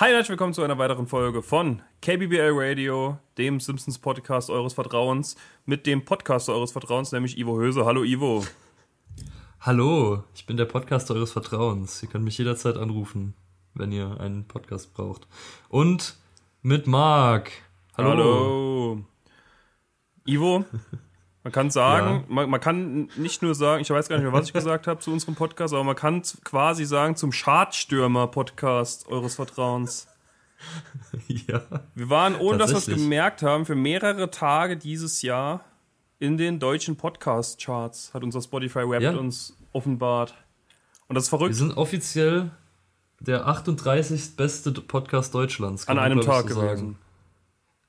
Hi, herzlich willkommen zu einer weiteren Folge von KBBL Radio, dem Simpsons Podcast eures Vertrauens, mit dem Podcaster eures Vertrauens, nämlich Ivo Höse. Hallo Ivo. Hallo, ich bin der Podcaster eures Vertrauens. Ihr könnt mich jederzeit anrufen, wenn ihr einen Podcast braucht. Und mit Marc. Hallo. Hallo. Ivo, man kann sagen, ja. man, man, kann nicht nur sagen, ich weiß gar nicht mehr, was ich gesagt habe zu unserem Podcast, aber man kann quasi sagen zum Schadstürmer-Podcast eures Vertrauens. Ja. Wir waren, ohne dass wir es gemerkt haben, für mehrere Tage dieses Jahr in den deutschen Podcast-Charts, hat unser Spotify Web ja. uns offenbart. Und das ist verrückt. Wir sind offiziell der 38. beste Podcast Deutschlands. An einem Tag so gewesen.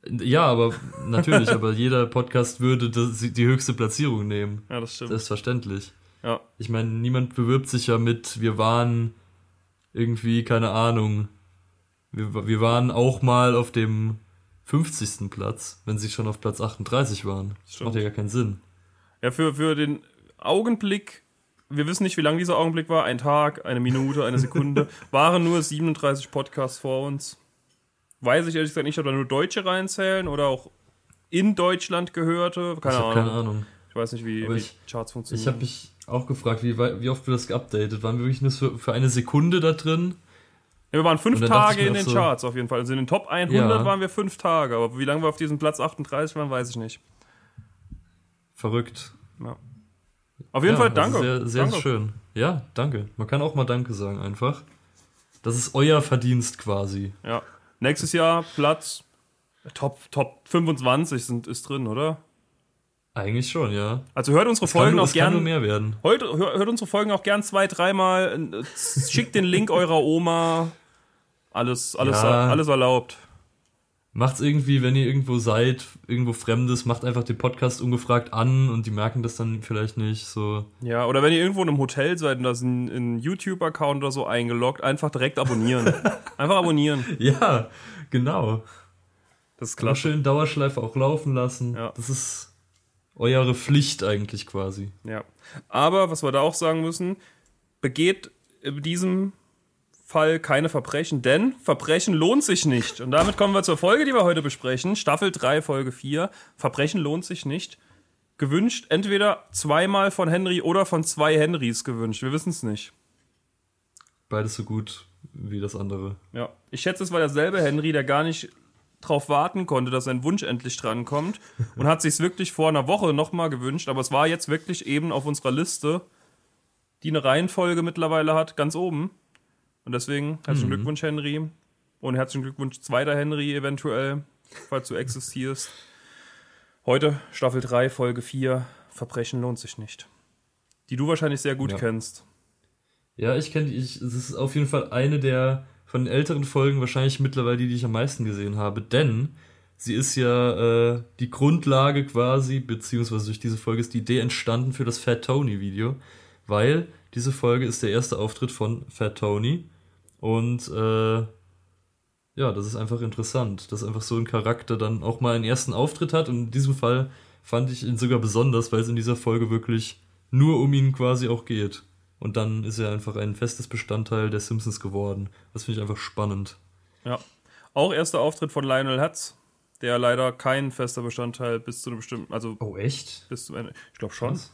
Ja, aber natürlich, aber jeder Podcast würde das, die höchste Platzierung nehmen. Ja, das stimmt. Selbstverständlich. Ja. Ich meine, niemand bewirbt sich ja mit, wir waren irgendwie, keine Ahnung, wir, wir waren auch mal auf dem 50. Platz, wenn sie schon auf Platz 38 waren. Das macht ja gar keinen Sinn. Ja, für, für den Augenblick, wir wissen nicht, wie lang dieser Augenblick war, ein Tag, eine Minute, eine Sekunde, waren nur 37 Podcasts vor uns. Weiß ich ehrlich gesagt nicht, ob da nur Deutsche reinzählen oder auch in Deutschland gehörte. Keine ich Ahnung. Keine Ahnung. Ich weiß nicht, wie, wie Charts funktionieren. Ich habe mich auch gefragt, wie, wie oft wir das geupdatet. Waren wir wirklich nur für, für eine Sekunde da drin? Ja, wir waren fünf Tage in den so, Charts auf jeden Fall. Also in den Top 100 ja. waren wir fünf Tage. Aber wie lange wir auf diesem Platz 38 waren, weiß ich nicht. Verrückt. Ja. Auf jeden Fall danke. Sehr, sehr danke. schön. Ja, danke. Man kann auch mal Danke sagen einfach. Das ist euer Verdienst quasi. Ja. Nächstes Jahr Platz Top, Top 25 sind, ist drin, oder? Eigentlich schon, ja. Also hört unsere das Folgen nur, auch gern. Kann nur mehr werden. Hört, hört unsere Folgen auch gern zwei, dreimal. Schickt den Link eurer Oma. Alles, alles, ja. alles erlaubt. Macht's irgendwie, wenn ihr irgendwo seid, irgendwo Fremdes, macht einfach den Podcast ungefragt an und die merken das dann vielleicht nicht. So. Ja, oder wenn ihr irgendwo in einem Hotel seid und da ist ein, ein YouTube-Account oder so eingeloggt, einfach direkt abonnieren. einfach abonnieren. Ja, genau. Das ist klar. Schön Dauerschleife auch laufen lassen. Ja. Das ist eure Pflicht eigentlich quasi. Ja. Aber was wir da auch sagen müssen, begeht in diesem Fall keine Verbrechen, denn Verbrechen lohnt sich nicht. Und damit kommen wir zur Folge, die wir heute besprechen. Staffel 3, Folge 4. Verbrechen lohnt sich nicht. Gewünscht entweder zweimal von Henry oder von zwei Henrys gewünscht. Wir wissen es nicht. Beides so gut wie das andere. Ja. Ich schätze, es war derselbe Henry, der gar nicht drauf warten konnte, dass sein Wunsch endlich drankommt und hat sich wirklich vor einer Woche nochmal gewünscht, aber es war jetzt wirklich eben auf unserer Liste, die eine Reihenfolge mittlerweile hat, ganz oben. Und deswegen herzlichen mhm. Glückwunsch, Henry. Und herzlichen Glückwunsch, zweiter Henry eventuell, falls du existierst. Heute Staffel 3, Folge 4, Verbrechen lohnt sich nicht. Die du wahrscheinlich sehr gut ja. kennst. Ja, ich kenne die. Es ist auf jeden Fall eine der von den älteren Folgen wahrscheinlich mittlerweile die, die ich am meisten gesehen habe, denn sie ist ja äh, die Grundlage quasi, beziehungsweise durch diese Folge ist die Idee entstanden für das Fat Tony Video, weil diese Folge ist der erste Auftritt von Fat Tony und äh, ja, das ist einfach interessant, dass einfach so ein Charakter dann auch mal einen ersten Auftritt hat. Und in diesem Fall fand ich ihn sogar besonders, weil es in dieser Folge wirklich nur um ihn quasi auch geht. Und dann ist er einfach ein festes Bestandteil der Simpsons geworden. Das finde ich einfach spannend. Ja. Auch erster Auftritt von Lionel Hutz, der leider kein fester Bestandteil bis zu einem bestimmten, also. Oh, echt? Bis zum Ende. Ich glaube schon. Was?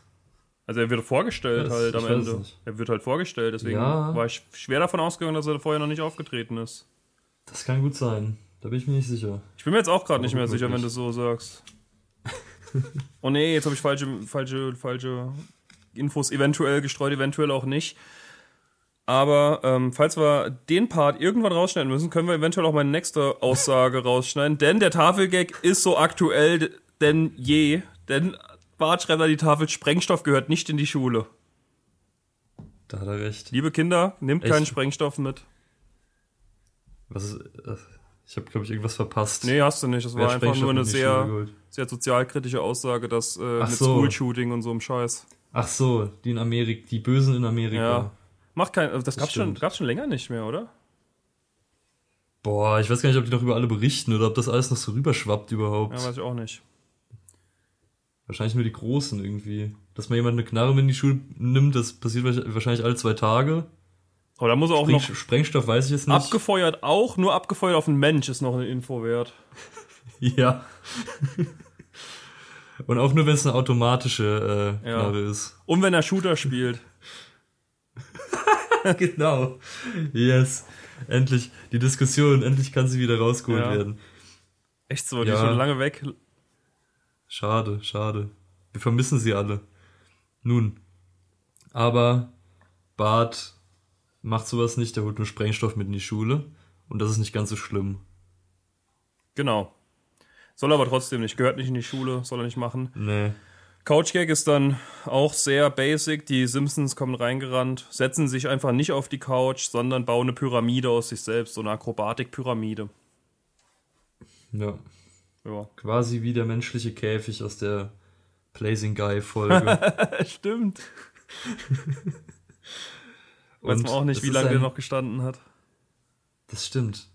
Also er wird vorgestellt ja, halt am Ende. Er wird halt vorgestellt, deswegen ja. war ich schwer davon ausgegangen, dass er vorher noch nicht aufgetreten ist. Das kann gut sein. Da bin ich mir nicht sicher. Ich bin mir jetzt auch gerade nicht mehr sicher, wenn du es so sagst. oh nee, jetzt habe ich falsche, falsche, falsche Infos eventuell gestreut, eventuell auch nicht. Aber ähm, falls wir den Part irgendwann rausschneiden müssen, können wir eventuell auch meine nächste Aussage rausschneiden. Denn der Tafelgag ist so aktuell denn je. Denn Bart schreibt an die Tafel, Sprengstoff gehört nicht in die Schule. Da hat er recht. Liebe Kinder, nehmt Echt? keinen Sprengstoff mit. Was ist, äh, ich habe, glaube ich, irgendwas verpasst. Nee, hast du nicht. Das war einfach nur eine sehr, sehr sozialkritische Aussage, dass äh, mit so. School-Shooting und so einem Scheiß. Ach so, die in Amerika, die Bösen in Amerika. Ja. Macht kein, das, das gab's schon, gab's schon länger nicht mehr, oder? Boah, ich weiß gar nicht, ob die noch über alle berichten oder ob das alles noch so rüberschwappt überhaupt. Ja, weiß ich auch nicht. Wahrscheinlich nur die Großen irgendwie. Dass man jemand eine Knarre mit in die Schule nimmt, das passiert wahrscheinlich alle zwei Tage. Aber da muss er auch noch. Sprengstoff weiß ich jetzt nicht. Abgefeuert auch, nur abgefeuert auf einen Mensch ist noch eine Info wert. Ja. Und auch nur, wenn es eine automatische äh, Ja. Knarre ist. Und wenn er Shooter spielt. genau. Yes. Endlich. Die Diskussion, endlich kann sie wieder rausgeholt Ja. werden. Echt so, die Ja. ist schon lange weg. Schade, schade. Wir vermissen sie alle. Nun. Aber Bart macht sowas nicht, der holt nur Sprengstoff mit in die Schule. Und das ist nicht ganz so schlimm. Genau. Soll aber trotzdem nicht, gehört nicht in die Schule, soll er nicht machen. Nee. Couchgag ist dann auch sehr basic. Die Simpsons kommen reingerannt, setzen sich einfach nicht auf die Couch, sondern bauen eine Pyramide aus sich selbst, so eine Akrobatik-Pyramide. Ja. Ja. Quasi wie der menschliche Käfig aus der Blazing Guy Folge. Stimmt. Weiß man auch nicht, wie lange ein- der noch gestanden hat. Das stimmt.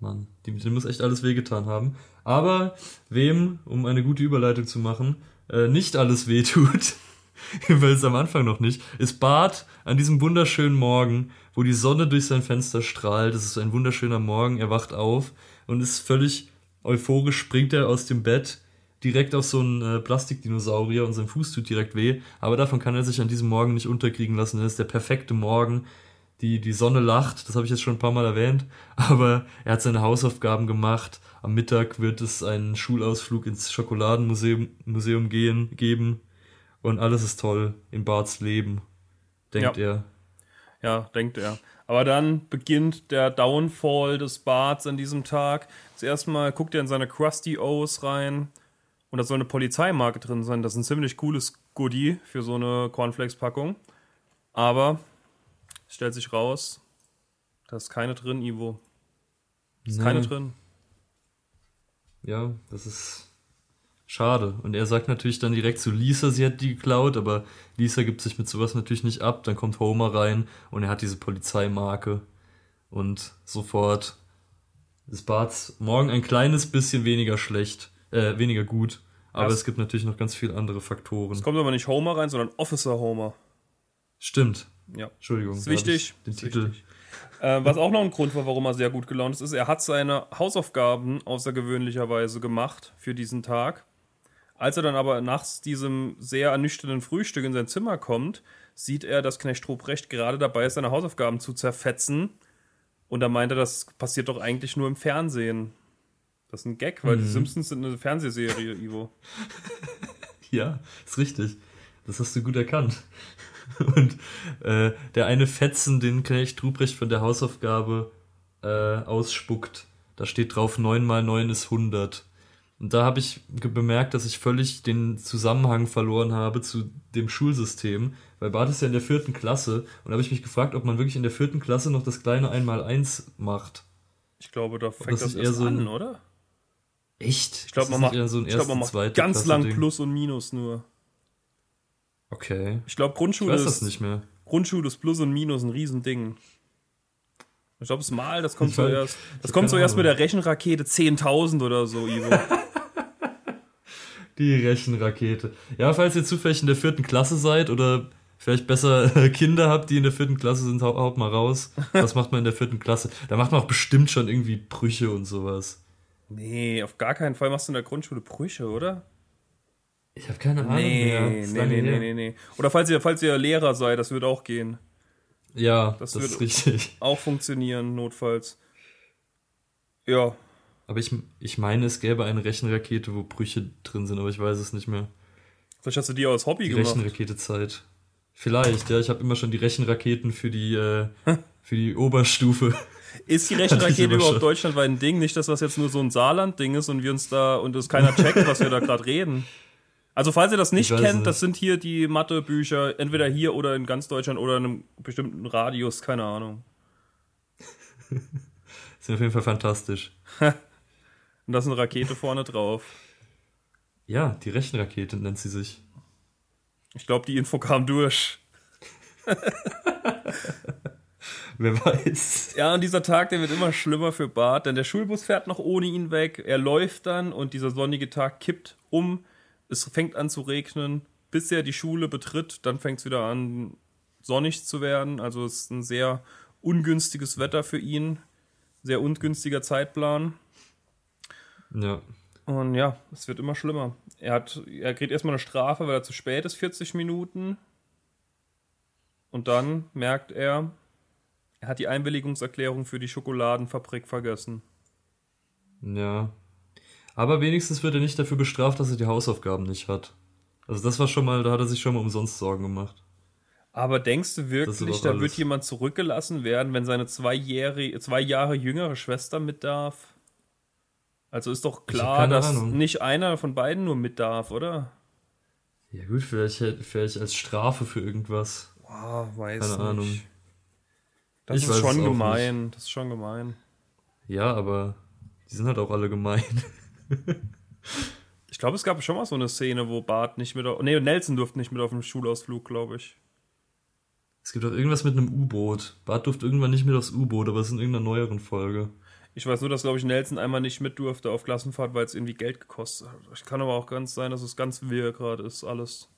Mann, dem, dem muss echt alles wehgetan haben. Aber wem, um eine gute Überleitung zu machen, äh, nicht alles wehtut, weil es am Anfang noch nicht, ist Bart an diesem wunderschönen Morgen, wo die Sonne durch sein Fenster strahlt. Es ist ein wunderschöner Morgen, er wacht auf und ist völlig euphorisch, springt er aus dem Bett direkt auf so einen äh, Plastikdinosaurier und sein Fuß tut direkt weh. Aber davon kann er sich an diesem Morgen nicht unterkriegen lassen. Das ist der perfekte Morgen. Die, die Sonne lacht, das habe ich jetzt schon ein paar Mal erwähnt, aber er hat seine Hausaufgaben gemacht. Am Mittag wird es einen Schulausflug ins Schokoladenmuseum Museum gehen, geben und alles ist toll in Barts Leben, denkt Ja. er. Ja, denkt er. Aber dann beginnt der Downfall des Barts an diesem Tag. Zuerst mal guckt er in seine Krusty O's rein und da soll eine Polizeimarke drin sein. Das ist ein ziemlich cooles Goodie für so eine Cornflakes-Packung. Aber es stellt sich raus, da ist keine drin, Ivo. Ist keine Nee. drin. Ja, das ist schade. Und er sagt natürlich dann direkt zu Lisa, sie hat die geklaut, aber Lisa gibt sich mit sowas natürlich nicht ab. Dann kommt Homer rein und er hat diese Polizeimarke. Und sofort ist Barts morgen ein kleines bisschen weniger schlecht, äh, weniger gut. Aber Das- es gibt natürlich noch ganz viele andere Faktoren. Es kommt aber nicht Homer rein, sondern Officer Homer. Stimmt. Ja. Entschuldigung. Ist wichtig. Den Ist Titel. wichtig. Äh, was auch noch ein Grund war, warum er sehr gut gelaunt ist, ist, er hat seine Hausaufgaben außergewöhnlicherweise gemacht für diesen Tag. Als er dann aber nach diesem sehr ernüchternden Frühstück in sein Zimmer kommt, sieht er, dass Knecht Ruprecht gerade dabei ist, seine Hausaufgaben zu zerfetzen. Und da meint er, das passiert doch eigentlich nur im Fernsehen. Das ist ein Gag, weil die Simpsons sind eine Fernsehserie, Ivo. Ja, ist richtig. Das hast du gut erkannt. Und äh, der eine Fetzen, den Knecht Ruprecht von der Hausaufgabe äh, ausspuckt, da steht drauf 9 mal 9 ist 100. Und da habe ich bemerkt, dass ich völlig den Zusammenhang verloren habe zu dem Schulsystem, weil Bart ist ja in der vierten Klasse und da habe ich mich gefragt, ob man wirklich in der vierten Klasse noch das kleine 1 mal 1 macht. Ich glaube, da das fängt das ist eher so ein- an, oder? Echt? Ich glaube, Das man macht, so ein ich glaub, man macht ganz Klasse lang Ding. Plus und Minus nur. Okay. Ich glaube, Ich Grundschule, weiß das ist, nicht mehr. Grundschule ist Plus und Minus ein Riesending. Ich glaube, das Mal, das kommt Ich zuerst. Das kommt zuerst mit der Rechenrakete 10.000 oder so, Ivo. Die Rechenrakete. Ja, falls ihr zufällig in der vierten Klasse seid oder vielleicht besser Kinder habt, die in der vierten Klasse sind, hau- haut mal raus. Was macht man in der vierten Klasse? Da macht man auch bestimmt schon irgendwie Brüche und sowas. nee, auf gar keinen Fall machst du in der Grundschule Brüche, oder? Ich habe keine Ahnung Nee, mehr. nee, nee, nee, nee, nee. Oder falls ihr, falls ihr Lehrer seid, das wird auch gehen. Ja, Das das, wird- ist richtig. Auch funktionieren, notfalls. Ja, Aber ich, ich meine, es gäbe eine Rechenrakete, wo Brüche drin sind, aber ich weiß es nicht mehr. vielleicht hast du die als Hobby Die gemacht. Rechenrakete-Zeit. Vielleicht, ja. Ich habe immer schon die Rechenraketen für die, äh, für die Oberstufe. Ist die Rechenrakete überhaupt deutschlandweit ein Ding? Nicht, dass das jetzt nur so ein Saarland-Ding ist und wir uns da und es keiner checkt, was wir da gerade reden. Also, falls ihr das nicht kennt, nicht. das sind hier die Mathebücher, entweder hier oder in ganz Deutschland oder in einem bestimmten Radius, keine Ahnung. Sind auf jeden Fall fantastisch. Und da ist eine Rakete vorne drauf. Ja, die Rechenrakete nennt sie sich. Ich glaube, die Info kam durch. Wer weiß. Ja, und dieser Tag, der wird immer schlimmer für Bart, denn der Schulbus fährt noch ohne ihn weg. Er läuft dann und dieser sonnige Tag kippt um. Es fängt an zu regnen, bis er die Schule betritt. Dann fängt es wieder an, sonnig zu werden. Also es ist ein sehr ungünstiges Wetter für ihn. Sehr ungünstiger Zeitplan. Ja. Und ja, es wird immer schlimmer. Er, hat, er kriegt erstmal eine Strafe, weil er zu spät ist, 40 Minuten. Und dann merkt er, er hat die Einwilligungserklärung für die Schokoladenfabrik vergessen. Ja. Aber wenigstens wird er nicht dafür bestraft, dass er die Hausaufgaben nicht hat. Also das war schon mal, da hat er sich schon mal umsonst Sorgen gemacht. Aber denkst du wirklich, da doch wird alles. jemand zurückgelassen werden, wenn seine zweijährige, zwei Jahre jüngere Schwester mit darf? Also ist doch klar, dass Ahnung. nicht einer von beiden nur mit darf, oder? Ja gut, vielleicht, vielleicht als Strafe für irgendwas. Boah, weiß Keine nicht. Ahnung. Das Ich ist schon gemein. Das ist schon gemein. Ja, aber die sind halt auch alle gemein. Ich glaube, es gab schon mal so eine Szene, wo Bart nicht mit. auf- Nee, Nelson durfte nicht mit auf dem Schulausflug, glaube ich. Es gibt auch irgendwas mit einem U-Boot. Bart durfte irgendwann nicht mit aufs U-Boot, aber es ist in irgendeiner neueren Folge. Ich weiß nur, dass, glaube ich, Nelson einmal nicht mit durfte auf Klassenfahrt, weil es irgendwie Geld gekostet hat. Ich kann aber auch ganz sein, dass es ganz wirr gerade ist, alles.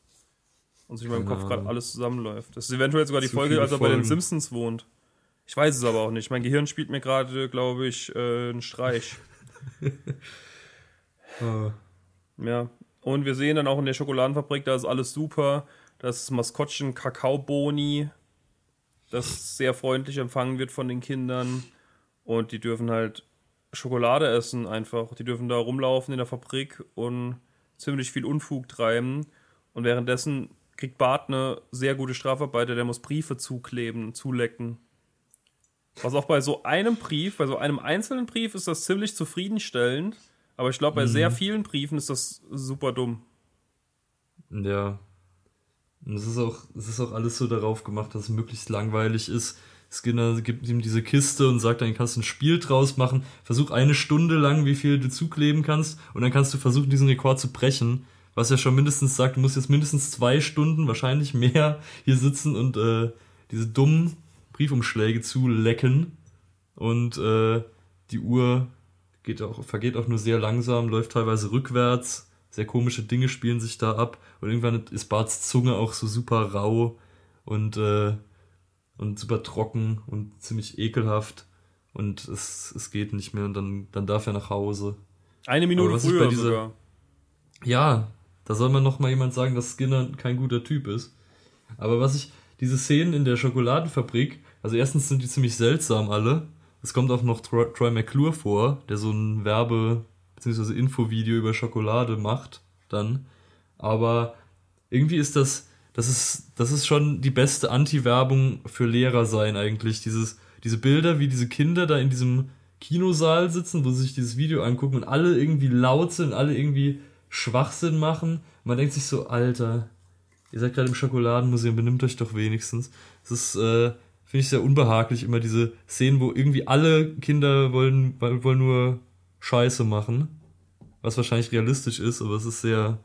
Und sich in meinem Kopf gerade Ahnung. alles zusammenläuft. Das ist eventuell sogar die Zu Folge, als er bei den. Simpsons wohnt. Ich weiß es aber auch nicht. Mein Gehirn spielt mir gerade, glaube ich, äh, einen Streich. Ja. Und wir sehen dann auch in der Schokoladenfabrik, da ist alles super. Das Maskottchen Kakaoboni, das sehr freundlich empfangen wird von den Kindern. Und die dürfen halt Schokolade essen einfach. Die dürfen da rumlaufen in der Fabrik und ziemlich viel Unfug treiben. Und währenddessen kriegt Bart eine sehr gute Strafarbeiter, der muss Briefe zukleben, zulecken. Was auch bei so einem Brief, bei so einem einzelnen Brief ist das ziemlich zufriedenstellend. Aber ich glaube, bei sehr vielen Briefen ist das super dumm. Ja. Und es ist auch, es ist auch alles so darauf gemacht, dass es möglichst langweilig ist. Skinner gibt ihm diese Kiste und sagt, dann kannst du ein Spiel draus machen. Versuch eine Stunde lang, wie viel du zukleben kannst, und dann kannst du versuchen, diesen Rekord zu brechen. Was ja schon mindestens sagt, du musst jetzt mindestens zwei Stunden, wahrscheinlich mehr, hier sitzen und äh, diese dummen Briefumschläge zulecken. Und äh, die Uhr geht auch, vergeht auch nur sehr langsam, läuft teilweise rückwärts. Sehr komische Dinge spielen sich da ab. Und irgendwann ist Barts Zunge auch so super rau und, äh, und super trocken und ziemlich ekelhaft. Und es, es geht nicht mehr und dann, dann darf er nach Hause. Eine Minute früher bei dieser- sogar. Ja, da soll man noch mal jemand sagen, dass Skinner kein guter Typ ist. Aber was ich, diese Szenen in der Schokoladenfabrik, also erstens sind die ziemlich seltsam alle. Es kommt auch noch Troy, Troy McClure vor, der so ein Werbe- bzw. Infovideo über Schokolade macht dann. Aber irgendwie ist das, das ist, das ist schon die beste Anti-Werbung für Lehrer sein eigentlich. Dieses, diese Bilder, wie diese Kinder da in diesem Kinosaal sitzen, wo sie sich dieses Video angucken und alle irgendwie laut sind, alle irgendwie Schwachsinn machen. Man denkt sich so, Alter, ihr seid gerade im Schokoladenmuseum, benimmt euch doch wenigstens. Das ist, äh, finde ich sehr unbehaglich, immer diese Szenen, wo irgendwie alle Kinder wollen, wollen nur Scheiße machen. Was wahrscheinlich realistisch ist, aber es ist sehr,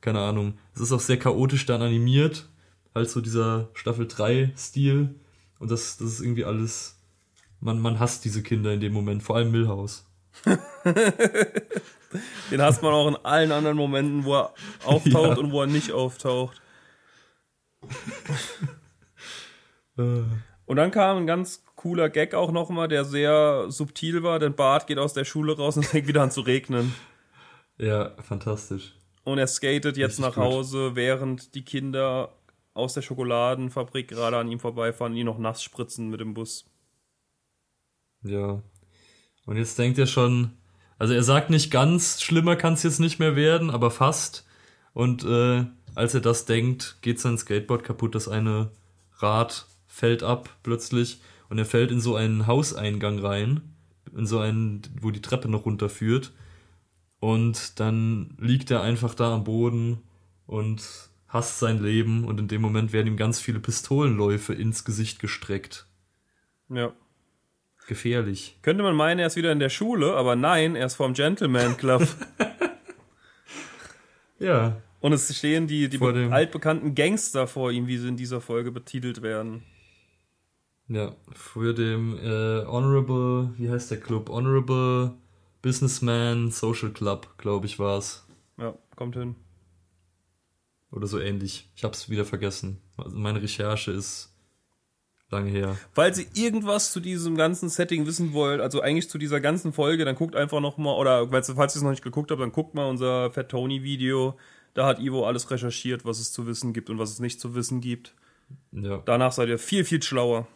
keine Ahnung. Es ist auch sehr chaotisch dann animiert. Halt so dieser Staffel 3 Stil. Und das, das ist irgendwie alles, man, man hasst diese Kinder in dem Moment, vor allem Milhouse. Den hasst man auch in allen anderen Momenten, wo er auftaucht Ja. und wo er nicht auftaucht. Äh, Und dann kam ein ganz cooler Gag auch nochmal, der sehr subtil war, denn Bart geht aus der Schule raus und fängt wieder an zu regnen. Ja, fantastisch. Und er skatet jetzt Richtig nach gut. Hause, während die Kinder aus der Schokoladenfabrik gerade an ihm vorbeifahren und ihn noch nass spritzen mit dem Bus. Ja. Und jetzt denkt er schon, also er sagt nicht ganz, schlimmer kann es jetzt nicht mehr werden, aber fast. Und äh, als er das denkt, geht sein Skateboard kaputt, das eine Rad fällt ab plötzlich und er fällt in so einen Hauseingang rein, in so einen, wo die Treppe noch runterführt. Und dann liegt er einfach da am Boden und hasst sein Leben und in dem Moment werden ihm ganz viele Pistolenläufe ins Gesicht gestreckt. Ja. Gefährlich. Könnte man meinen, er ist wieder in der Schule, aber nein, er ist vom Gentleman Club. Ja, und es stehen die, die altbekannten Gangster vor ihm, wie sie in dieser Folge betitelt werden. Ja, für dem äh, Honorable, wie heißt der Club? Honorable Businessman Social Club, glaube ich, war es. Ja, kommt hin. Oder so ähnlich. Ich habe es wieder vergessen. Also meine Recherche ist lange her. Falls ihr irgendwas zu diesem ganzen Setting wissen wollt, also eigentlich zu dieser ganzen Folge, dann guckt einfach noch mal, oder falls, falls ihr es noch nicht geguckt habt, dann guckt mal unser Fat Tony Video. Da hat Ivo alles recherchiert, was es zu wissen gibt und was es nicht zu wissen gibt. Ja. Danach seid ihr viel, viel schlauer.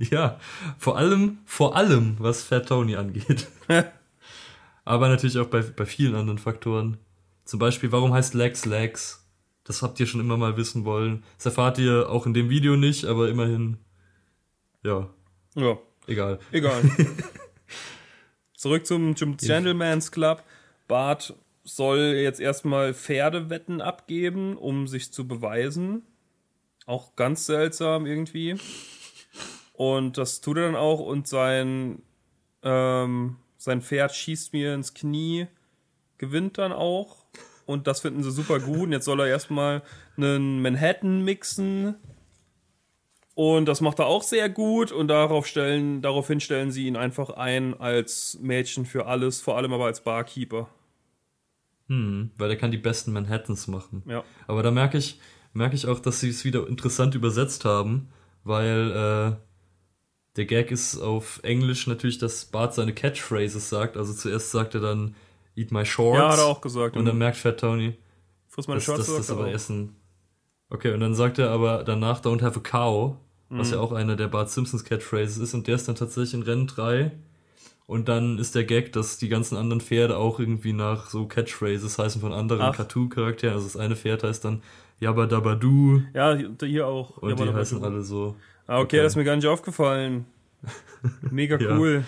Ja, vor allem, vor allem, was Fat Tony angeht. Aber natürlich auch bei, bei vielen anderen Faktoren. Zum Beispiel, warum heißt Lex Lex? Das habt ihr schon immer mal wissen wollen. Das erfahrt ihr auch in dem Video nicht, aber immerhin. Ja, Ja, egal. egal. Zurück zum, zum Gentleman's Club. Bart soll jetzt erstmal Pferdewetten abgeben, um sich zu beweisen. Auch ganz seltsam irgendwie. Und das tut er dann auch und sein, ähm, sein Pferd schießt mir ins Knie, gewinnt dann auch. Und das finden sie super gut. Und jetzt soll er erstmal einen Manhattan mixen. Und das macht er auch sehr gut. Und darauf stellen, daraufhin stellen sie ihn einfach ein als Mädchen für alles, vor allem aber als Barkeeper. Hm, weil er kann die besten Manhattans machen. Ja. Aber da merke ich, merke ich auch, dass sie es wieder interessant übersetzt haben, weil äh, der Gag ist auf Englisch natürlich, dass Bart seine Catchphrases sagt. Also zuerst sagt er dann Eat my shorts. Ja, hat er auch gesagt. Und dann merkt Fat Tony, Friss meine dass Shorts. das, das er aber auch. Essen. Okay, und dann sagt er aber danach Don't have a cow, was ja auch einer der Bart Simpsons Catchphrases ist. Und der ist dann tatsächlich in Rennen 3. Und dann ist der Gag, dass die ganzen anderen Pferde auch irgendwie nach so Catchphrases heißen von anderen. Cartoon-Charakteren. Also das eine Pferd heißt dann Yabba Dabba Doo Ja, hier auch. und Ja, die heißen alle so. Ah, okay, okay. das ist mir gar nicht aufgefallen. Mega Ja. cool.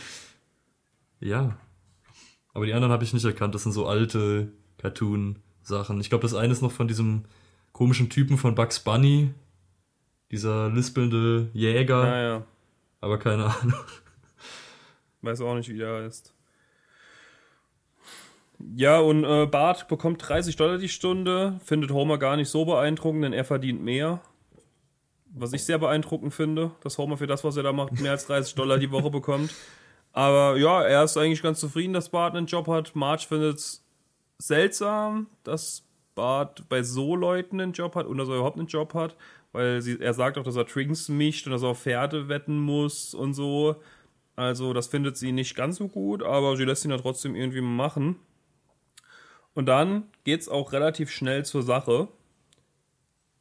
Ja. Aber die anderen habe ich nicht erkannt. Das sind so alte Cartoon-Sachen. Ich glaube, das eine ist noch von diesem komischen Typen von Bugs Bunny. Dieser lispelnde Jäger. Naja, Aber keine Ahnung. weiß auch nicht, wie der heißt. Ja, und äh, Bart bekommt 30 Dollar die Stunde, findet Homer gar nicht so beeindruckend, denn er verdient mehr. Was ich sehr beeindruckend finde, dass Homer für das, was er da macht, mehr als 30 Dollar die Woche bekommt. Aber ja, er ist eigentlich ganz zufrieden, dass Bart einen Job hat. Marge findet es seltsam, dass Bart bei so Leuten einen Job hat und dass er überhaupt einen Job hat, weil sie, er sagt auch, dass er Drinks mischt und dass er auf Pferde wetten muss und so. Also das findet sie nicht ganz so gut, aber sie lässt ihn ja trotzdem irgendwie machen. Und dann geht's auch relativ schnell zur Sache.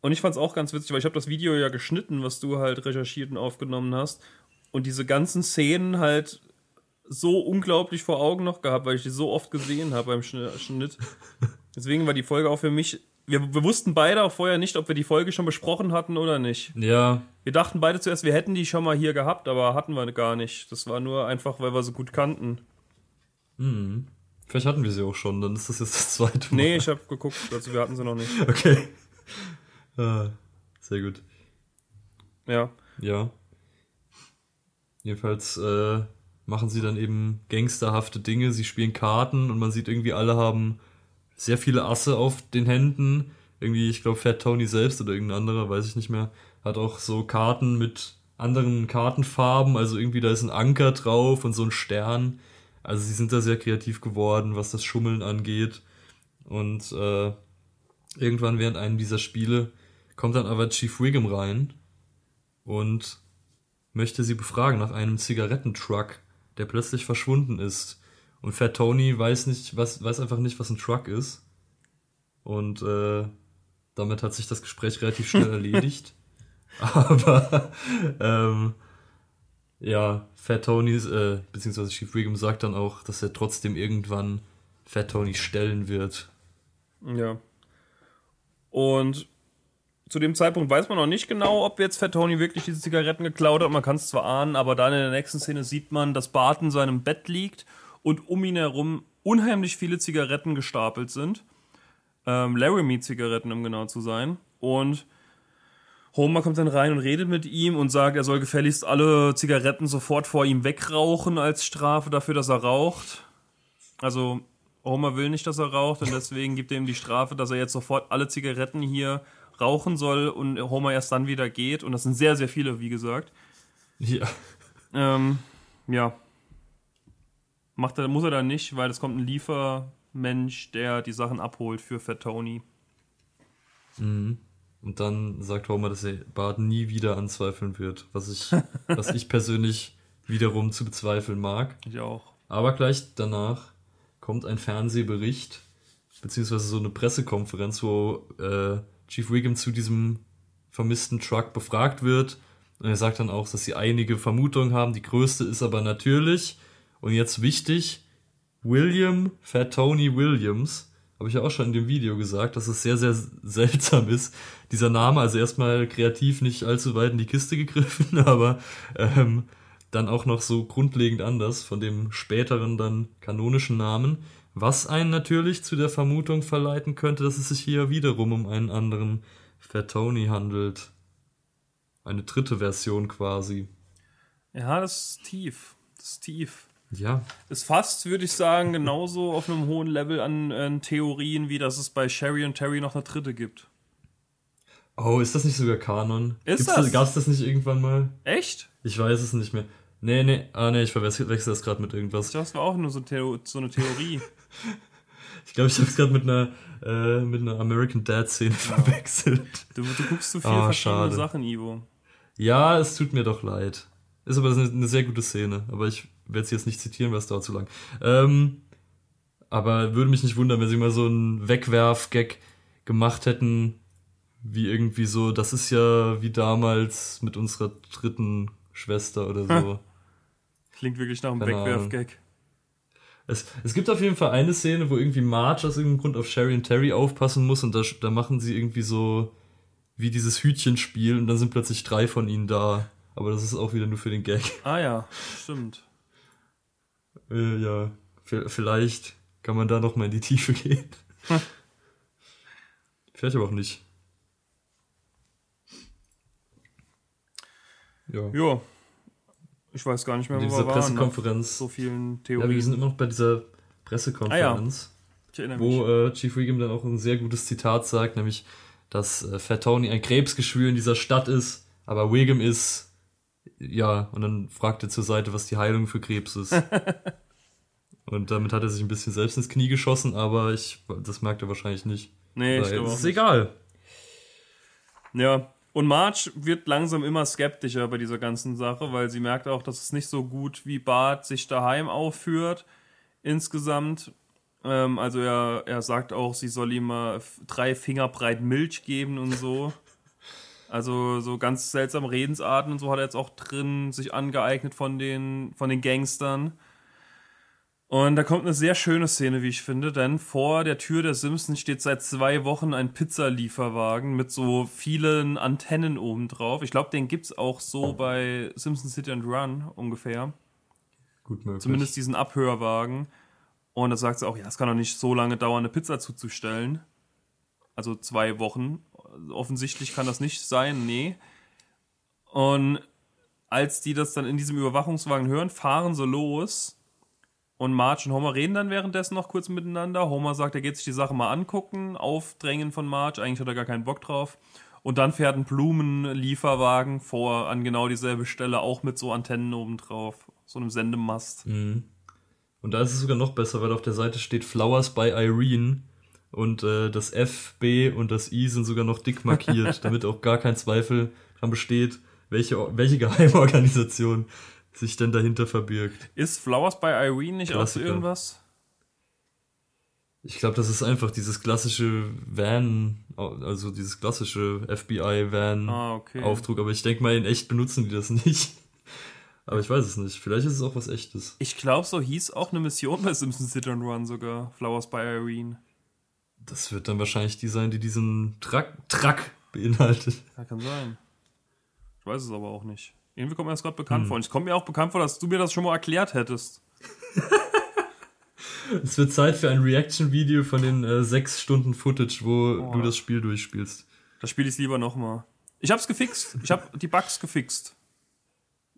Und ich fand's auch ganz witzig, weil ich habe das Video ja geschnitten, was du halt recherchiert und aufgenommen hast. Und diese ganzen Szenen halt so unglaublich vor Augen noch gehabt, weil ich die so oft gesehen habe beim Schn- Schnitt. Deswegen war die Folge auch für mich. Wir, wir wussten beide auch vorher nicht, ob wir die Folge schon besprochen hatten oder nicht. Ja, Wir dachten beide zuerst, wir hätten die schon mal hier gehabt, aber hatten wir gar nicht. Das war nur einfach, weil wir sie gut kannten. vielleicht hatten wir sie auch schon. Dann ist das jetzt das zweite Mal. Nee, ich habe geguckt, also wir hatten sie noch nicht. Okay. Ah, sehr gut. Ja. Ja. Jedenfalls äh, machen sie dann eben gangsterhafte Dinge. Sie spielen Karten und man sieht irgendwie, alle haben sehr viele Asse auf den Händen. Irgendwie, ich glaube, Fat Tony selbst oder irgendein anderer, weiß ich nicht mehr, hat auch so Karten mit anderen Kartenfarben. Also irgendwie, da ist ein Anker drauf und so ein Stern. Also sie sind da sehr kreativ geworden, was das Schummeln angeht. Und äh, irgendwann während einem dieser Spiele kommt dann aber Chief Wiggum rein und möchte sie befragen nach einem Zigarettentruck, der plötzlich verschwunden ist. Und Fat Tony weiß nicht, was, weiß einfach nicht, was ein Truck ist. Und äh, damit hat sich das Gespräch relativ schnell erledigt. Aber ähm, ja, Fat Tony, äh, beziehungsweise Chief Wiggum sagt dann auch, dass er trotzdem irgendwann Fat Tony stellen wird. Ja. Und zu dem Zeitpunkt weiß man noch nicht genau, ob jetzt Fat Tony wirklich diese Zigaretten geklaut hat. Man kann es zwar ahnen, aber dann in der nächsten Szene sieht man, dass Bart in seinem Bett liegt und um ihn herum unheimlich viele Zigaretten gestapelt sind. Ähm, Laramie-Zigaretten, um genau zu sein. Und Homer kommt dann rein und redet mit ihm und sagt, er soll gefälligst alle Zigaretten sofort vor ihm wegrauchen als Strafe dafür, dass er raucht. Also Homer will nicht, dass er raucht und deswegen gibt er ihm die Strafe, dass er jetzt sofort alle Zigaretten hier rauchen soll und Homer erst dann wieder geht. Und das sind sehr, sehr viele, wie gesagt. Ja. Ähm, ja. Macht er, muss er dann nicht, weil es kommt ein Liefermensch, der die Sachen abholt für Fat Tony. Und dann sagt Homer, dass er Bart nie wieder anzweifeln wird, was ich, was ich persönlich wiederum zu bezweifeln mag. Ich auch. Aber gleich danach kommt ein Fernsehbericht, beziehungsweise so eine Pressekonferenz, wo äh, Chief Wiggum zu diesem vermissten Truck befragt wird. Und er sagt dann auch, dass sie einige Vermutungen haben. Die größte ist aber natürlich, und jetzt wichtig, William Fat Tony Williams. Habe ich ja auch schon in dem Video gesagt, dass es sehr, sehr seltsam ist, dieser Name. Also erstmal kreativ nicht allzu weit in die Kiste gegriffen, aber ähm, dann auch noch so grundlegend anders von dem späteren dann kanonischen Namen, was einen natürlich zu der Vermutung verleiten könnte, dass es sich hier wiederum um einen anderen Fatoni handelt. Eine dritte Version quasi. Ja, das ist tief. Das ist tief. Ja. Ist fast, würde ich sagen, genauso auf einem hohen Level an, an Theorien, wie dass es bei Sherry und Terry noch eine dritte gibt. Oh, ist das nicht sogar Kanon? Ist das? Gab es das nicht irgendwann mal? Echt? Ich weiß es nicht mehr. Nee, nee, ah nee, ich verwechsel das gerade mit irgendwas. Das war auch nur so, Theo so eine Theorie. ich glaube, ich habe es gerade mit einer äh, mit einer American Dad Szene ja. verwechselt. Du, du guckst zu viele oh, verschiedene schade. Sachen, Ivo. Ja, es tut mir doch leid. Ist aber eine, eine sehr gute Szene, aber ich werde sie jetzt nicht zitieren, weil es dauert zu lang. Ähm, aber würde mich nicht wundern, wenn sie mal so einen Wegwerf-Gag gemacht hätten, wie irgendwie so, das ist ja wie damals mit unserer dritten Schwester oder so. Klingt wirklich nach einem Wegwerf-Gag. Es, es gibt auf jeden Fall eine Szene, wo irgendwie Marge aus irgendeinem Grund auf Sherry und Terry aufpassen muss und da, da machen sie irgendwie so wie dieses Hütchenspiel und dann sind plötzlich drei von ihnen da. Aber das ist auch wieder nur für den Gag. Ah ja, stimmt. Äh, ja, vielleicht kann man da noch mal in die Tiefe gehen. Vielleicht aber auch nicht. Ja. ja. Ich weiß gar nicht mehr, wo wir waren. Pressekonferenz. So vielen Theorien. Ja, wir sind immer noch bei dieser Pressekonferenz. Ah, ja. wo äh, Chief Wiggum dann auch ein sehr gutes Zitat sagt, nämlich, dass äh, Fat Tony ein Krebsgeschwür in dieser Stadt ist, aber Wiggum ist, ja, und dann fragt er zur Seite, was die Heilung für Krebs ist. und damit hat er sich ein bisschen selbst ins Knie geschossen, aber ich, das merkt er wahrscheinlich nicht. Nee, ich glaube Es ist egal. Ja, und Marge wird langsam immer skeptischer bei dieser ganzen Sache, weil sie merkt auch, dass es nicht so gut wie Bart sich daheim aufführt insgesamt. Ähm, also er, er sagt auch, sie soll ihm mal drei Finger breit Milch geben und so. Also so ganz seltsame Redensarten und so hat er jetzt auch drin sich angeeignet von den, von den Gangstern. Und da kommt eine sehr schöne Szene, wie ich finde, denn vor der Tür der Simpsons steht seit zwei Wochen ein Pizzalieferwagen mit so vielen Antennen oben drauf. Ich glaube, den gibt es auch so bei Simpsons City and Run ungefähr. Gut möglich. Zumindest diesen Abhörwagen. Und da sagt sie auch, ja, es kann doch nicht so lange dauern, eine Pizza zuzustellen. Also zwei Wochen. Offensichtlich kann das nicht sein, nee. Und als die das dann in diesem Überwachungswagen hören, fahren sie los und Marge und Homer reden dann währenddessen noch kurz miteinander. Homer sagt, er geht sich die Sache mal angucken, aufdrängen von Marge. Eigentlich hat er gar keinen Bock drauf. Und dann fährt ein Blumenlieferwagen vor an genau dieselbe Stelle, auch mit so Antennen oben drauf, so einem Sendemast. Mhm. Und da ist es sogar noch besser, weil auf der Seite steht Flowers by Irene und äh, das F, B und das I sind sogar noch dick markiert, damit auch gar kein Zweifel dran besteht, welche, welche Geheimorganisation sich denn dahinter verbirgt. Ist Flowers by Irene nicht auch so irgendwas? Ich glaube, das ist einfach dieses klassische Van, also dieses klassische FBI-Van-Aufdruck. Ah, okay. Aber ich denke mal, in echt benutzen die das nicht. Aber ich weiß es nicht. Vielleicht ist es auch was echtes. Ich glaube, so hieß auch eine Mission bei Simpsons Sit and Run sogar. Flowers by Irene. Das wird dann wahrscheinlich die sein, die diesen Truck, Truck beinhaltet. Ja, kann sein. Ich weiß es aber auch nicht. Irgendwie kommt mir das gerade bekannt hm. vor. Und es kommt mir auch bekannt vor, dass du mir das schon mal erklärt hättest. es wird Zeit für ein Reaction-Video von den äh, sechs Stunden Footage, wo oh. du das Spiel durchspielst. Das spiele ich lieber nochmal. Ich hab's gefixt. Ich hab die Bugs gefixt.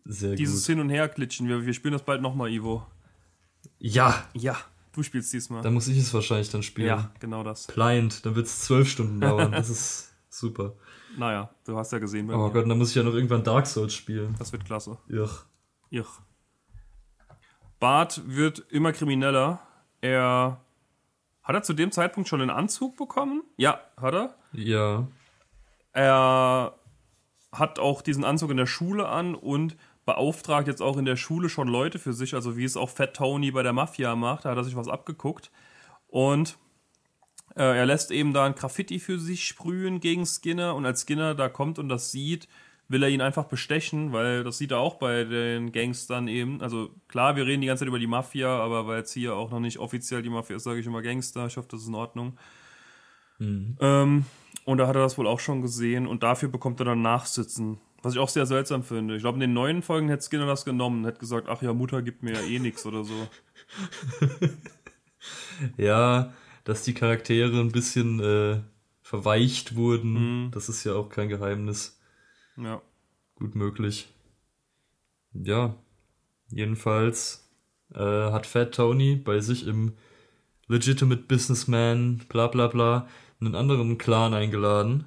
Sehr Dieses gut. Hin- und Her-Glitchen. Wir, wir spielen das bald nochmal, Ivo. Ja. Ja, du spielst diesmal. Dann muss ich es wahrscheinlich dann spielen. Ja, genau das. Blind. Dann wird es zwölf Stunden dauern. das ist super. Naja, du hast ja gesehen. oh mir. Gott, dann muss ich ja noch irgendwann Dark Souls spielen. Das wird klasse. Irr. Irr. Bart wird immer krimineller. Er. Hat er zu dem Zeitpunkt schon einen Anzug bekommen? Ja, hat er. Ja. er hat auch diesen Anzug in der Schule an und beauftragt jetzt auch in der Schule schon Leute für sich, also wie es auch Fat Tony bei der Mafia macht, da hat er sich was abgeguckt. Und er lässt eben da ein Graffiti für sich sprühen gegen Skinner und als Skinner da kommt und das sieht, will er ihn einfach bestechen, weil das sieht er auch bei den Gangstern eben. Also klar, wir reden die ganze Zeit über die Mafia, aber weil jetzt hier auch noch nicht offiziell die Mafia ist, sage ich immer Gangster. Ich hoffe, das ist in Ordnung. Mhm. Ähm, und da hat er das wohl auch schon gesehen und dafür bekommt er dann Nachsitzen. Was ich auch sehr seltsam finde. Ich glaube, in den neuen Folgen hätte Skinner das genommen, hätte gesagt, ach ja, Mutter gibt mir ja eh nichts oder so. ja, dass die Charaktere ein bisschen äh, verweicht wurden, mhm. das ist ja auch kein Geheimnis. Ja. Gut möglich. Ja, jedenfalls äh, hat Fat Tony bei sich im Legitimate Businessman, bla bla bla, einen anderen Clan eingeladen.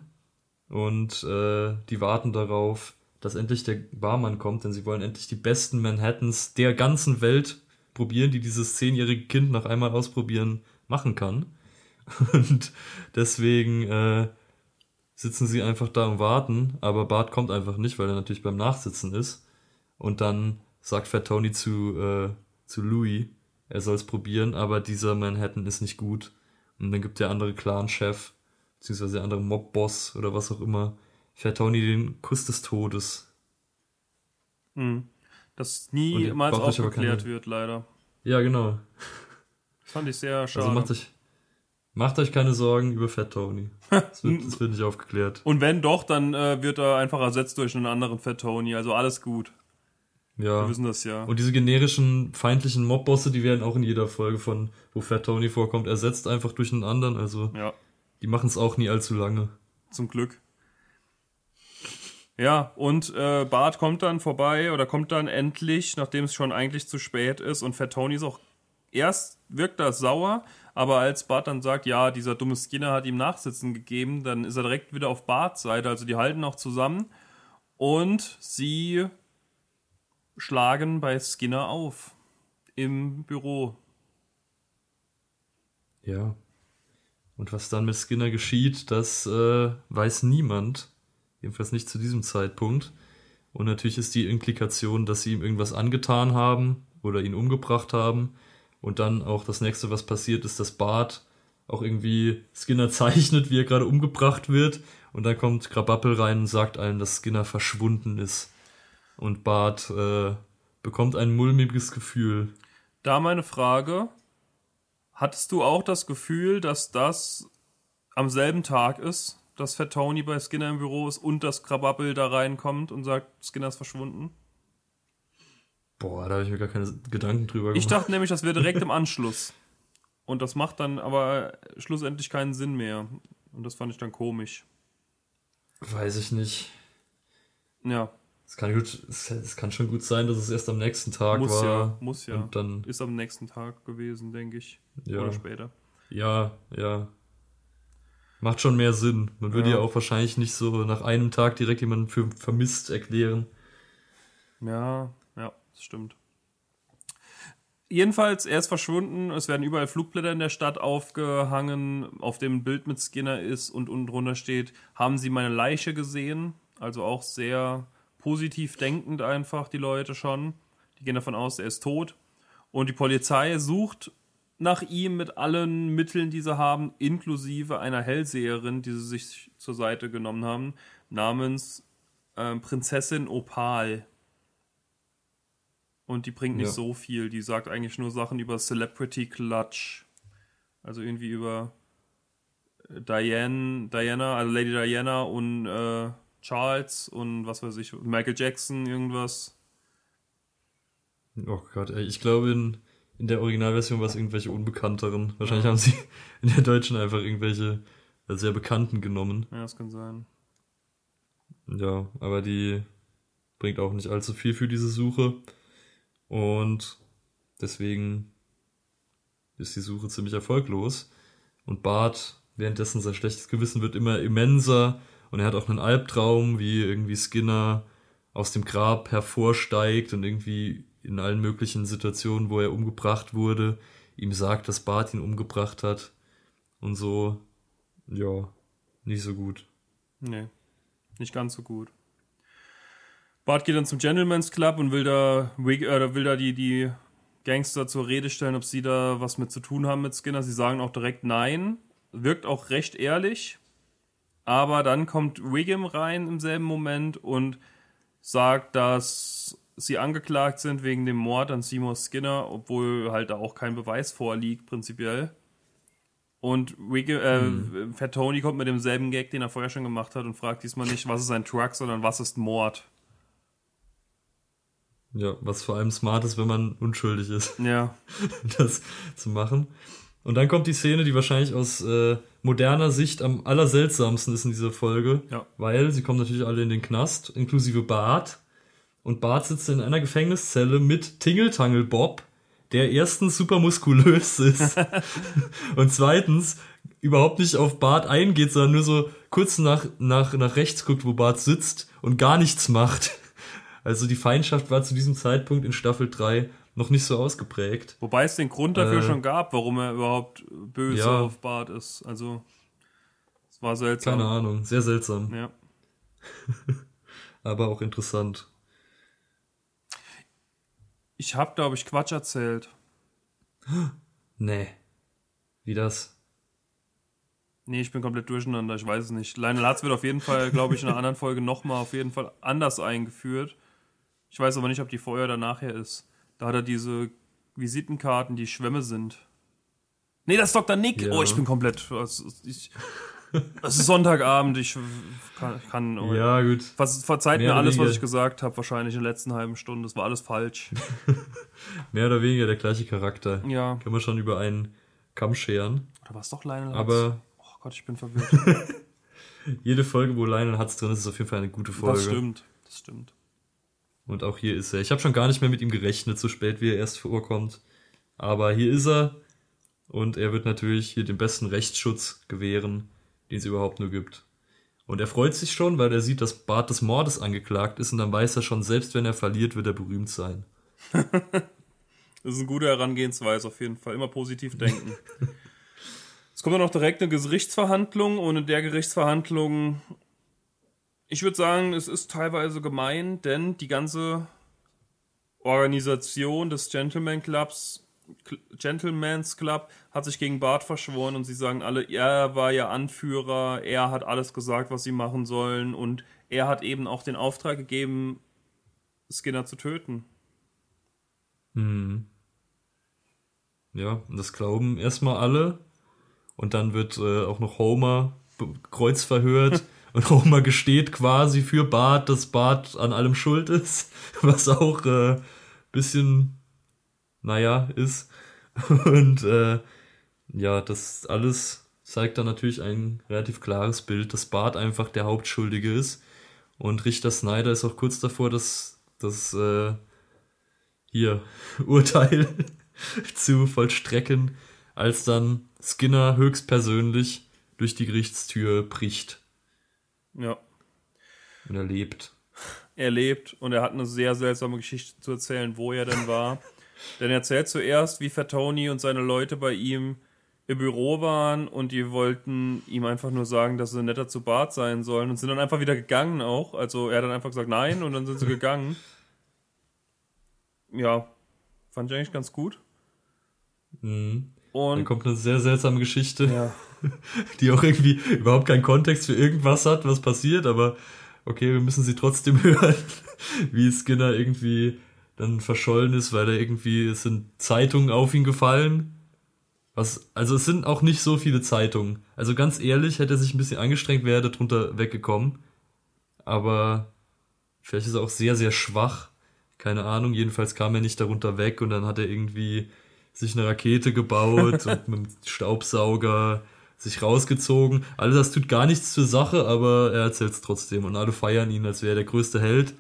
Und äh, die warten darauf, dass endlich der Barmann kommt, denn sie wollen endlich die besten Manhattans der ganzen Welt probieren, die dieses zehnjährige Kind nach einmal ausprobieren machen kann. Und deswegen äh, sitzen sie einfach da und warten, aber Bart kommt einfach nicht, weil er natürlich beim Nachsitzen ist. Und dann sagt Fat Tony zu, äh, zu Louis, er soll es probieren, aber dieser Manhattan ist nicht gut. Und dann gibt der andere Clan-Chef, beziehungsweise der andere Mob-Boss oder was auch immer, Fat Tony den Kuss des Todes. Hm. Das niemals aufgeklärt wird, leider. Ja, genau. Das fand ich sehr schade. Also macht euch, Macht euch keine Sorgen über Fat Tony. Das wird, das wird nicht aufgeklärt. Und wenn doch, dann äh, wird er einfach ersetzt durch einen anderen Fat Tony. Also alles gut. Ja. Wir wissen das ja. Und diese generischen feindlichen Mobbosse, die werden auch in jeder Folge von, wo Fat Tony vorkommt, ersetzt einfach durch einen anderen. Also ja. die machen es auch nie allzu lange. Zum Glück. Ja, und äh, Bart kommt dann vorbei oder kommt dann endlich, nachdem es schon eigentlich zu spät ist. Und Fat Tony ist auch erst wirkt er sauer, aber als Bart dann sagt, ja, dieser dumme Skinner hat ihm Nachsitzen gegeben, dann ist er direkt wieder auf Barts Seite. Also die halten noch zusammen und sie schlagen bei Skinner auf im Büro. Ja. Und was dann mit Skinner geschieht, das äh, weiß niemand. Jedenfalls nicht zu diesem Zeitpunkt. Und natürlich ist die Implikation, dass sie ihm irgendwas angetan haben oder ihn umgebracht haben. Und dann auch das nächste, was passiert, ist, dass Bart auch irgendwie Skinner zeichnet, wie er gerade umgebracht wird. Und dann kommt Krabappel rein und sagt allen, dass Skinner verschwunden ist. Und Bart äh, bekommt ein mulmiges Gefühl. Da meine Frage. Hattest du auch das Gefühl, dass das am selben Tag ist, dass Fat Tony bei Skinner im Büro ist und dass Krabappel da reinkommt und sagt, Skinner ist verschwunden? Boah, da habe ich mir gar keine Gedanken drüber gemacht. Ich dachte nämlich, das wäre direkt im Anschluss. Und das macht dann aber schlussendlich keinen Sinn mehr. Und das fand ich dann komisch. Weiß ich nicht. Ja. Es kann, gut, es kann schon gut sein, dass es erst am nächsten Tag muss war. Ja, muss ja. Und dann Ist am nächsten Tag gewesen, denke ich. Ja. Oder später. Ja, ja. Macht schon mehr Sinn. Man würde ja. ja auch wahrscheinlich nicht so nach einem Tag direkt jemanden für vermisst erklären. Ja, das stimmt. Jedenfalls, er ist verschwunden. Es werden überall Flugblätter in der Stadt aufgehangen, auf dem ein Bild mit Skinner ist und unten drunter steht, haben Sie meine Leiche gesehen? Also auch sehr positiv denkend einfach die Leute schon. Die gehen davon aus, er ist tot. Und die Polizei sucht nach ihm mit allen Mitteln, die sie haben, inklusive einer Hellseherin, die sie sich zur Seite genommen haben, namens äh, Prinzessin Opal. Und die bringt nicht ja. so viel. Die sagt eigentlich nur Sachen über Celebrity Clutch. Also irgendwie über äh, Diane, Diana, also Lady Diana und äh, Charles und was weiß ich, Michael Jackson, irgendwas. Oh Gott, ey, ich glaube in, in der Originalversion war es irgendwelche Unbekannteren. Wahrscheinlich ja. haben sie in der deutschen einfach irgendwelche äh, sehr Bekannten genommen. Ja, das kann sein. Ja, aber die bringt auch nicht allzu viel für diese Suche. Und deswegen ist die Suche ziemlich erfolglos. Und Bart, währenddessen sein schlechtes Gewissen wird immer immenser und er hat auch einen Albtraum, wie irgendwie Skinner aus dem Grab hervorsteigt und irgendwie in allen möglichen Situationen, wo er umgebracht wurde, ihm sagt, dass Bart ihn umgebracht hat. Und so, ja, nicht so gut. Nee. Nicht ganz so gut. Bart geht dann zum Gentleman's Club und will da, äh, will da die, die Gangster zur Rede stellen, ob sie da was mit zu tun haben mit Skinner. Sie sagen auch direkt nein. Wirkt auch recht ehrlich. Aber dann kommt Wiggum rein im selben Moment und sagt, dass sie angeklagt sind wegen dem Mord an Seymour Skinner, obwohl halt da auch kein Beweis vorliegt, prinzipiell. Und Wiggum, äh, hm. Fat Tony kommt mit demselben Gag, den er vorher schon gemacht hat und fragt diesmal nicht, was ist ein Truck, sondern was ist Mord. Ja, was vor allem smart ist, wenn man unschuldig ist. Ja. Das zu machen. Und dann kommt die Szene, die wahrscheinlich aus äh, moderner Sicht am allerseltsamsten ist in dieser Folge. Ja. Weil sie kommen natürlich alle in den Knast, inklusive Bart. Und Bart sitzt in einer Gefängniszelle mit Tingeltangel Bob, der erstens super muskulös ist und zweitens überhaupt nicht auf Bart eingeht, sondern nur so kurz nach, nach, nach rechts guckt, wo Bart sitzt und gar nichts macht. Also die Feindschaft war zu diesem Zeitpunkt in Staffel 3 noch nicht so ausgeprägt. Wobei es den Grund dafür äh, schon gab, warum er überhaupt böse ja, auf Bart ist. Also es war seltsam. Keine Ahnung, sehr seltsam. Ja. Aber auch interessant. Ich habe, glaube ich, Quatsch erzählt. Nee. Wie das? Nee, ich bin komplett durcheinander, ich weiß es nicht. Lionel Hutz wird auf jeden Fall, glaube ich, in einer anderen Folge nochmal auf jeden Fall anders eingeführt. Ich weiß aber nicht, ob die vorher oder nachher ist. Da hat er diese Visitenkarten, die Schwämme sind. Nee, das ist Dr. Nick. Ja. Oh, ich bin komplett. Es ist, Sonntagabend. Ich kann. kann oh, ja, gut. verzeiht Mehr mir alles, was ich gesagt habe, wahrscheinlich in der letzten halben Stunde. Das war alles falsch. Mehr oder weniger der gleiche Charakter. Ja. Können wir schon über einen Kamm scheren. Oder war es doch Lionel? Aber. Oh Gott, ich bin verwirrt. Jede Folge, wo Lionel Hutz drin ist, ist auf jeden Fall eine gute Folge. Das stimmt. Das stimmt. Und auch hier ist er. Ich habe schon gar nicht mehr mit ihm gerechnet, so spät wie er erst vorkommt. Aber hier ist er. Und er wird natürlich hier den besten Rechtsschutz gewähren, den es überhaupt nur gibt. Und er freut sich schon, weil er sieht, dass Bart des Mordes angeklagt ist und dann weiß er schon, selbst wenn er verliert, wird er berühmt sein. das ist eine gute Herangehensweise auf jeden Fall. Immer positiv denken. es kommt dann auch direkt eine Gerichtsverhandlung und in der Gerichtsverhandlung ich würde sagen, es ist teilweise gemein, denn die ganze Organisation des Gentleman Clubs, Gentleman's Club, hat sich gegen Bart verschworen und sie sagen alle, er war ja Anführer, er hat alles gesagt, was sie machen sollen und er hat eben auch den Auftrag gegeben, Skinner zu töten. Hm. Ja, das glauben erstmal alle. Und dann wird äh, auch noch Homer kreuzverhört. Und Homer gesteht quasi für Bart, dass Bart an allem schuld ist, was auch äh, bisschen, naja, ist. Und äh, ja, das alles zeigt dann natürlich ein relativ klares Bild, dass Bart einfach der Hauptschuldige ist. Und Richter Snyder ist auch kurz davor, das, das äh, hier Urteil zu vollstrecken, als dann Skinner höchstpersönlich durch die Gerichtstür bricht. Ja. Und er lebt. Er lebt und er hat eine sehr seltsame Geschichte zu erzählen, wo er denn war. denn er erzählt zuerst, wie Fatoni und seine Leute bei ihm im Büro waren und die wollten ihm einfach nur sagen, dass sie netter zu Bart sein sollen und sind dann einfach wieder gegangen auch. Also er hat dann einfach gesagt nein und dann sind sie gegangen. Ja, fand ich eigentlich ganz gut. Mhm. Und dann kommt eine sehr seltsame Geschichte. Ja. die auch irgendwie überhaupt keinen Kontext für irgendwas hat, was passiert, aber okay, wir müssen sie trotzdem hören, wie Skinner irgendwie dann verschollen ist, weil er irgendwie, es sind Zeitungen auf ihn gefallen. Was, also es sind auch nicht so viele Zeitungen. Also ganz ehrlich, hätte er sich ein bisschen angestrengt, wäre er darunter weggekommen. Aber vielleicht ist er auch sehr, sehr schwach. Keine Ahnung, jedenfalls kam er nicht darunter weg und dann hat er irgendwie sich eine Rakete gebaut und mit dem Staubsauger sich rausgezogen. Alles das tut gar nichts zur Sache, aber er erzählt es trotzdem und alle feiern ihn, als wäre er der größte Held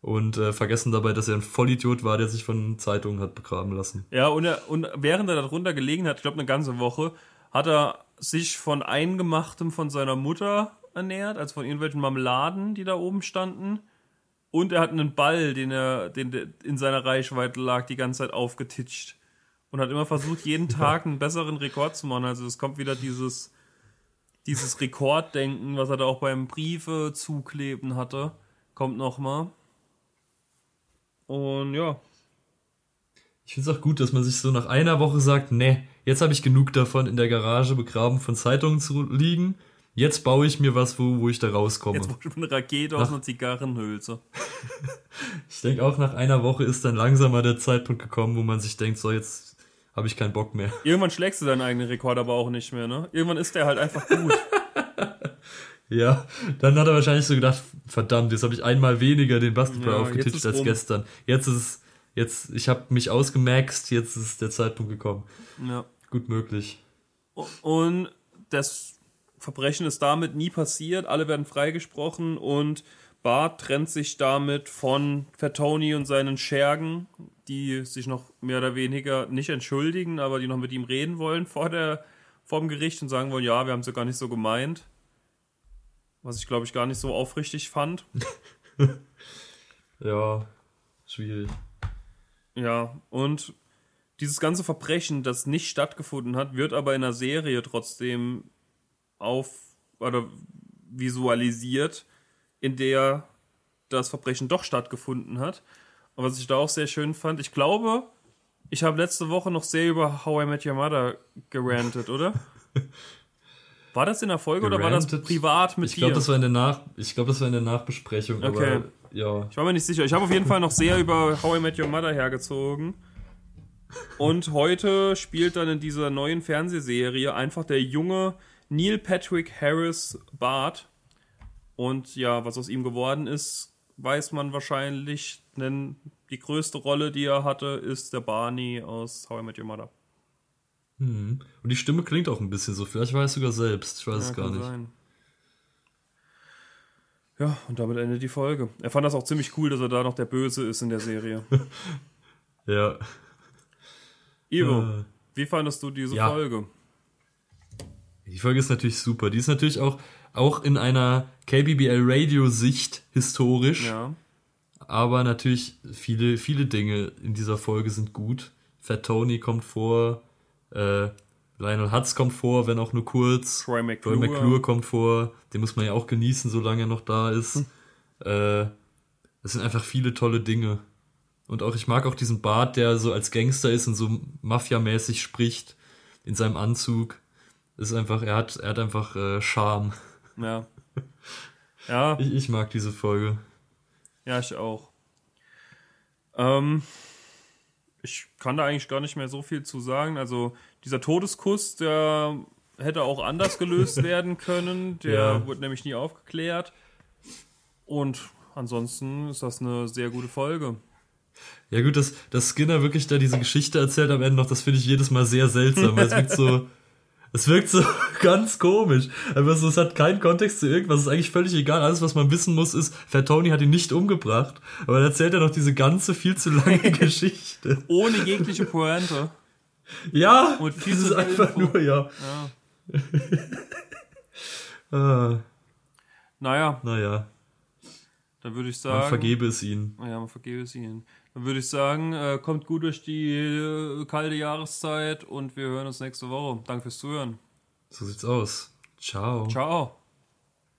und äh, vergessen dabei, dass er ein Vollidiot war, der sich von Zeitungen hat begraben lassen. Ja, und, er, und während er darunter gelegen hat, ich glaube eine ganze Woche, hat er sich von Eingemachtem von seiner Mutter ernährt, also von irgendwelchen Marmeladen, die da oben standen. Und er hat einen Ball, den er, den in seiner Reichweite lag, die ganze Zeit aufgetitscht und hat immer versucht, jeden Tag einen besseren Rekord zu machen. Also es kommt wieder dieses, dieses Rekorddenken, was er da auch beim Briefe zukleben hatte, kommt nochmal. Und ja. Ich finde es auch gut, dass man sich so nach einer Woche sagt, ne, jetzt habe ich genug davon, in der Garage begraben von Zeitungen zu liegen. Jetzt baue ich mir was, wo, wo ich da rauskomme. Jetzt baue ich eine Rakete aus einer Zigarrenhülse. ich denke auch nach einer Woche ist dann langsam mal der Zeitpunkt gekommen, wo man sich denkt, so jetzt habe ich keinen Bock mehr. Irgendwann schlägst du deinen eigenen Rekord aber auch nicht mehr, ne? Irgendwann ist der halt einfach gut. ja, dann hat er wahrscheinlich so gedacht, verdammt, jetzt habe ich einmal weniger den Basketball ja, aufgetitscht als rum. gestern. Jetzt ist es, jetzt, ich habe mich ausgemaxt, jetzt ist der Zeitpunkt gekommen. Ja. Gut möglich. Und das Verbrechen ist damit nie passiert, alle werden freigesprochen und Bart trennt sich damit von Fatoni und seinen Schergen, die sich noch mehr oder weniger nicht entschuldigen, aber die noch mit ihm reden wollen vor, der, vor dem Gericht und sagen wollen, ja, wir haben es ja gar nicht so gemeint. Was ich, glaube ich, gar nicht so aufrichtig fand. ja, schwierig. Ja, und dieses ganze Verbrechen, das nicht stattgefunden hat, wird aber in der Serie trotzdem auf oder visualisiert, in der das Verbrechen doch stattgefunden hat. Und was ich da auch sehr schön fand, ich glaube, ich habe letzte Woche noch sehr über How I Met Your Mother gerantet, oder? War das in der Folge gerantet? oder war das privat mit ich glaub, dir? Das war in der Nach ich glaube, das war in der Nachbesprechung. Okay. Aber, ja. Ich war mir nicht sicher. Ich habe auf jeden Fall noch sehr über How I Met Your Mother hergezogen. Und heute spielt dann in dieser neuen Fernsehserie einfach der junge Neil Patrick Harris Bart. Und ja, was aus ihm geworden ist, weiß man wahrscheinlich, denn die größte Rolle, die er hatte, ist der Barney aus How I Met Your Mother. Hm. Und die Stimme klingt auch ein bisschen so. Vielleicht weiß sogar selbst. Ich weiß ja, es gar nicht. Sein. Ja, und damit endet die Folge. Er fand das auch ziemlich cool, dass er da noch der Böse ist in der Serie. ja. Ivo, äh, wie fandest du diese ja. Folge? Die Folge ist natürlich super. Die ist natürlich auch, auch in einer KBBL Radio Sicht historisch. Ja. Aber natürlich viele, viele Dinge in dieser Folge sind gut. Fat Tony kommt vor, äh, Lionel Hutz kommt vor, wenn auch nur kurz. Troy McClure. Troy McClure kommt vor. Den muss man ja auch genießen, solange er noch da ist. Hm. Äh, es sind einfach viele tolle Dinge. Und auch, ich mag auch diesen Bart, der so als Gangster ist und so mafiamäßig spricht in seinem Anzug ist einfach, er hat, er hat einfach äh, Charme. Ja. Ja. Ich, ich mag diese Folge. Ja, ich auch. Ähm, ich kann da eigentlich gar nicht mehr so viel zu sagen. Also, dieser Todeskuss, der hätte auch anders gelöst werden können. Der ja. wurde nämlich nie aufgeklärt. Und ansonsten ist das eine sehr gute Folge. Ja, gut, dass, dass Skinner wirklich da diese Geschichte erzählt am Ende noch, das finde ich jedes Mal sehr seltsam. Weil es wirkt so, es wirkt so ganz komisch. Aber so, es hat keinen Kontext zu irgendwas. Es ist eigentlich völlig egal. Alles, was man wissen muss, ist, Fat Tony hat ihn nicht umgebracht. Aber dann erzählt er noch diese ganze viel zu lange Geschichte. Ohne jegliche Pointe. Ja, Und viel das ist einfach Info. nur, ja. ja. ah. Naja. Naja. Dann würde ich sagen. Man vergebe es ihnen. Ja, man vergebe es ihnen. Dann würde ich sagen, äh, kommt gut durch die äh, kalte Jahreszeit und wir hören uns nächste Woche. Danke fürs Zuhören. So sieht's aus. Ciao. Ciao.